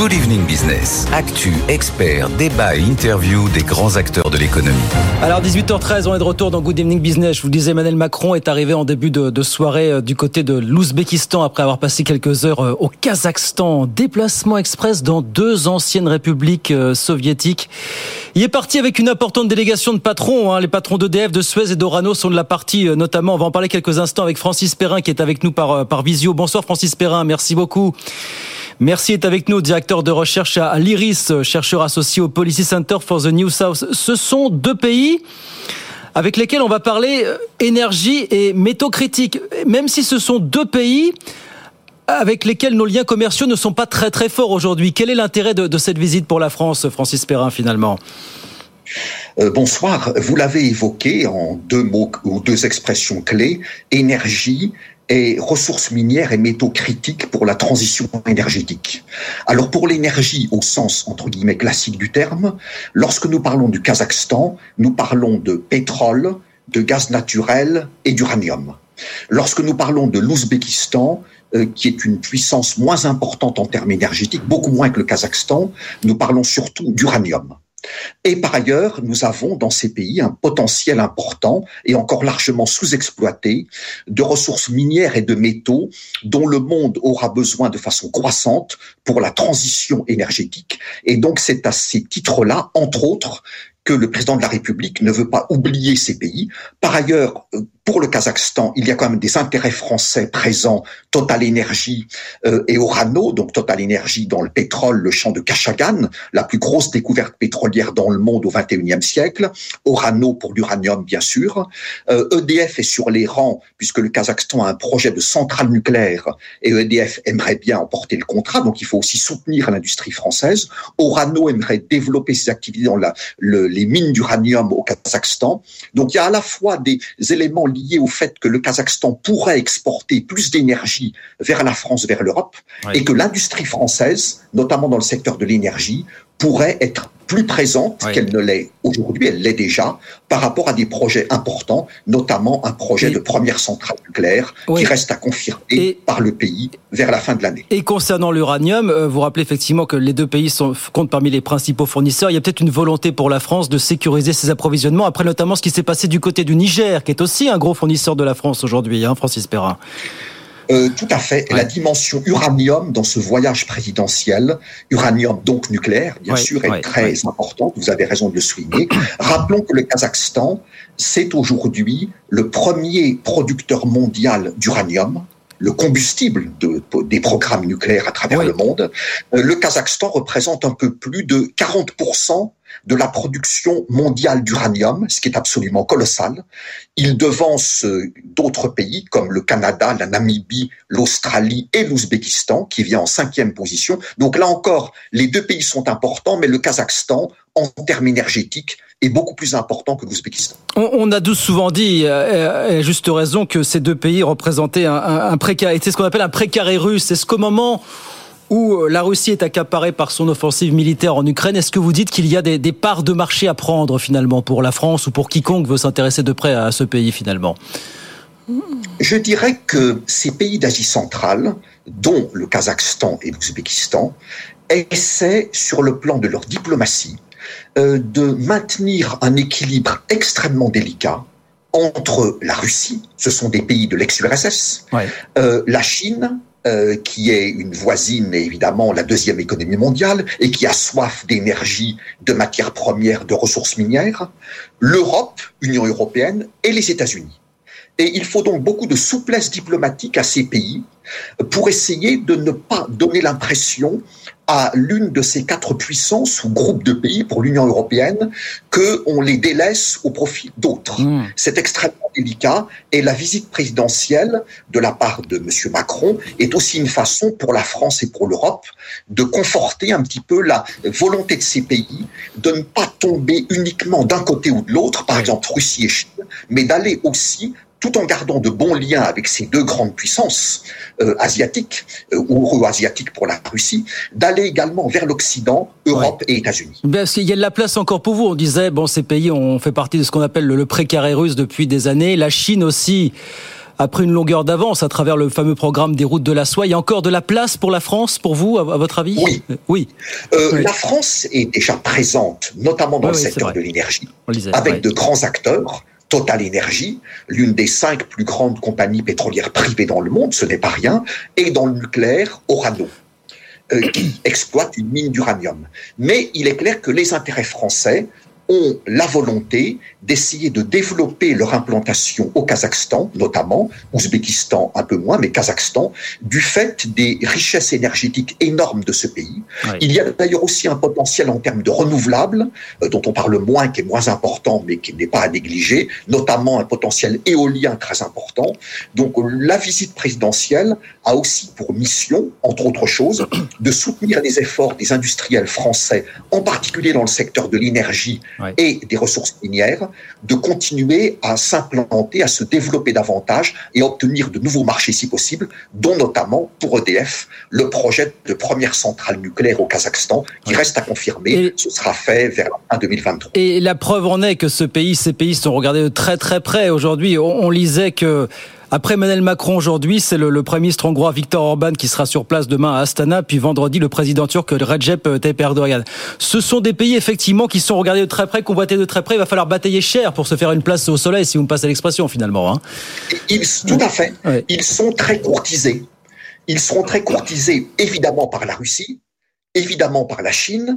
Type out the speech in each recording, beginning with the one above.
Good Evening Business. Actu, experts, débat et interview des grands acteurs de l'économie. Alors 18h13, on est de retour dans Good Evening Business. Je vous disais, Emmanuel Macron est arrivé en début de, soirée euh, du côté de l'Ouzbékistan après avoir passé quelques heures euh, au Kazakhstan. Déplacement express dans deux anciennes républiques euh, soviétiques. Il est parti avec une importante délégation de patrons. Hein. Les patrons d'EDF, de Suez et d'Orano sont de la partie notamment. On va en parler quelques instants avec Francis Perrin qui est avec nous par visio. Bonsoir Francis Perrin, merci beaucoup. Merci est avec nous, directeur de recherche à l'IRIS, chercheur associé au Policy Center for the New South. Ce sont deux pays avec lesquels on va parler euh, énergie et métaux critiques. Même si ce sont deux pays avec lesquels nos liens commerciaux ne sont pas très très forts aujourd'hui. Quel est l'intérêt de, cette visite pour la France, Francis Perrin, finalement? Euh, bonsoir. Vous l'avez évoqué en deux mots ou deux expressions clés énergie et ressources minières et métaux critiques pour la transition énergétique. Alors pour l'énergie au sens entre guillemets classique du terme, lorsque nous parlons du Kazakhstan, nous parlons de pétrole, de gaz naturel et d'uranium. Lorsque nous parlons de l'Ouzbékistan, euh, qui est une puissance moins importante en termes énergétiques, beaucoup moins que le Kazakhstan, nous parlons surtout d'uranium. Et par ailleurs, nous avons dans ces pays un potentiel important et encore largement sous-exploité de ressources minières et de métaux dont le monde aura besoin de façon croissante pour la transition énergétique. Et donc c'est à ces titres-là, entre autres, que le président de la République ne veut pas oublier ces pays. Par ailleurs, euh, pour le Kazakhstan, il y a quand même des intérêts français présents, Total Energy euh, et Orano, donc Total Energy dans le pétrole, le champ de Kashagan, la plus grosse découverte pétrolière dans le monde au XXIe siècle, Orano pour l'uranium bien sûr, EDF euh, e est sur les rangs puisque le Kazakhstan a un projet de centrale nucléaire et EDF aimerait bien emporter le contrat, donc il faut aussi soutenir l'industrie française. Orano aimerait développer ses activités dans la, les mines d'uranium au Kazakhstan. Donc il y a à la fois des éléments lié au fait que le Kazakhstan pourrait exporter plus d'énergie vers la France, vers l'Europe, et que l'industrie française, notamment dans le secteur de l'énergie, pourrait être plus présente qu'elle ne l'est aujourd'hui, elle l'est déjà, par rapport à des projets importants, notamment un projet de première centrale nucléaire qui reste à confirmer par le pays vers la fin de l'année. Et concernant l'uranium, euh, vous rappelez effectivement que les deux pays sont, comptent parmi les principaux fournisseurs. Il y a peut-être une volonté pour la France de sécuriser ses approvisionnements, après notamment ce qui s'est passé du côté du Niger, qui est aussi un gros fournisseur de la France aujourd'hui, hein, Francis Perrin. Euh, tout à fait. La dimension uranium dans ce voyage présidentiel, uranium donc nucléaire, bien sûr, est très importante. Vous avez raison de le souligner. Rappelons que le Kazakhstan, c'est aujourd'hui le premier producteur mondial d'uranium le combustible de, des programmes nucléaires à travers le monde, euh, le Kazakhstan représente un peu plus de 40% de la production mondiale d'uranium, ce qui est absolument colossal. Il devance euh, d'autres pays comme le Canada, la Namibie, l'Australie et l'Ouzbékistan, qui vient en cinquième position. Donc là encore, les deux pays sont importants, mais le Kazakhstan, en termes énergétiques, est beaucoup plus important que l'Ouzbékistan. On, a souvent dit, à juste raison, que ces deux pays représentaient un, un, un ce qu'on appelle un précaré russe. Est-ce qu'au moment où euh, la Russie est accaparée par son offensive militaire en Ukraine, est-ce que vous dites qu'il y a des, des, parts de marché à prendre finalement pour la France ou pour quiconque veut s'intéresser de près à ce pays finalement? Je dirais que ces pays d'Asie centrale, dont le Kazakhstan et l'Ouzbékistan, essaient sur le plan de leur diplomatie euh, de maintenir un équilibre extrêmement délicat entre la Russie, ce sont des pays de l'ex-URSS, euh, la Chine, euh, qui est une voisine évidemment la deuxième économie mondiale et qui a soif d'énergie, de matières premières, de ressources minières, l'Europe, Union européenne et les États-Unis. Et il faut donc beaucoup de souplesse diplomatique à ces pays pour essayer de ne pas donner l'impression à l'une de ces quatre puissances ou groupes de pays pour l'Union européenne qu'on les délaisse au profit d'autres. Hmm. C'est extrêmement délicat et la visite présidentielle de la part de M. Macron est aussi une façon pour la France et pour l'Europe de conforter un petit peu la volonté de ces pays de ne pas tomber uniquement d'un côté ou de l'autre, par exemple Russie et Chine, mais d'aller aussi tout en gardant de bons liens avec ces deux grandes puissances euh, asiatiques, euh, ou euro-asiatiques pour la Russie, d'aller également vers l'Occident, Europe et États-Unis. Parce qu'il y a de la place encore pour vous? On disait, bon, ces pays ont fait partie de ce qu'on appelle le, précaré russe depuis des années. La Chine aussi a pris une longueur d'avance à travers le fameux programme des routes de la soie. Il y a encore de la place pour la France, pour vous, à, votre avis? Oui. Oui. Euh, La France est déjà présente, notamment dans le secteur de l'énergie, avec de grands acteurs. Total Energy, l'une des cinq plus grandes compagnies pétrolières privées dans le monde, ce n'est pas rien, et dans le nucléaire, Orano. Euh, qui exploite une mine d'uranium. Mais il est clair que les intérêts français ont la volonté d'essayer de développer leur implantation au Kazakhstan, notamment, Ouzbékistan un peu moins, mais Kazakhstan, du fait des richesses énergétiques énormes de ce pays. Il y a d'ailleurs aussi un potentiel en termes de renouvelables, euh, dont on parle moins, qui est moins important, mais qui n'est pas à négliger, notamment un potentiel éolien très important. Donc la visite présidentielle a aussi pour mission, entre autres choses, de soutenir les efforts des industriels français, en particulier dans le secteur de l'énergie et des ressources minières, de continuer à s'implanter, à se développer davantage et à obtenir de nouveaux marchés si possible, dont notamment pour EDF le projet de première centrale nucléaire au Kazakhstan, qui reste à confirmer. ce sera fait vers la fin 2023. Et la preuve en est que ce pays, ces pays sont regardés de très très près. Aujourd'hui, on lisait que après Emmanuel Macron aujourd'hui, c'est le, Premier ministre hongrois Viktor Orban qui sera sur place demain à Astana, puis vendredi le président turc Recep Tayyip Erdogan. Ce sont des pays effectivement qui sont regardés de très près, convoités de très près. Il va falloir batailler cher pour se faire une place au soleil, si vous me passez l'expression finalement. Hein. tout à fait. Ils sont très courtisés. Ils seront très courtisés évidemment par la Russie, évidemment par la Chine,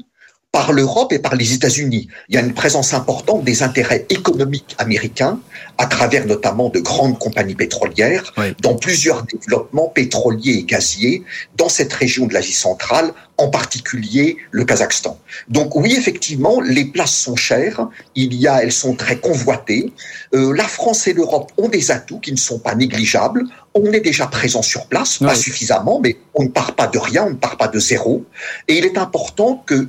par l'Europe et par les États-Unis. Il y a une présence importante des intérêts économiques américains à travers notamment de grandes compagnies pétrolières dans plusieurs développements pétroliers et gaziers dans cette région de l'Asie centrale, en particulier le Kazakhstan. Donc oui, effectivement, les places sont chères, il y a, elles sont très convoitées. Euh, la France et l'Europe ont des atouts qui ne sont pas négligeables. On est déjà présent sur place, pas suffisamment, mais on ne part pas de rien, on ne part pas de zéro. Et il est important que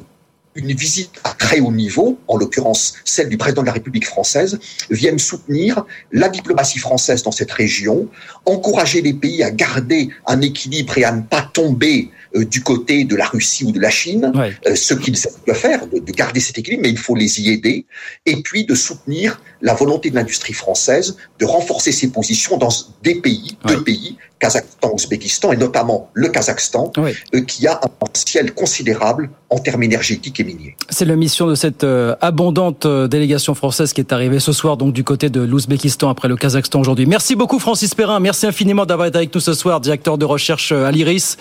une visite à très haut niveau, en l'occurrence celle du président de la République française, vienne soutenir la diplomatie française dans cette région, encourager les pays à garder un équilibre et à ne pas tomber euh, du côté de la Russie ou de la Chine, euh, ce qu'ils doivent faire, de, garder cet équilibre, mais il faut les y aider, et puis de soutenir la volonté de l'industrie française de renforcer ses positions dans des pays, deux pays, Kazakhstan, Ouzbékistan, et notamment le Kazakhstan, euh, qui a un potentiel considérable en termes énergétiques et miniers. C'est la mission de cette abondante délégation française qui est arrivée ce soir, donc du côté de l'Ouzbékistan après le Kazakhstan aujourd'hui. Merci beaucoup Francis Perrin, merci infiniment d'avoir été avec nous ce soir, directeur de recherche à l'IRIS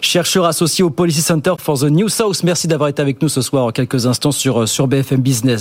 chercheur associé au Policy Center for the New South. Merci d'avoir été avec nous ce soir en quelques instants sur, sur BFM Business.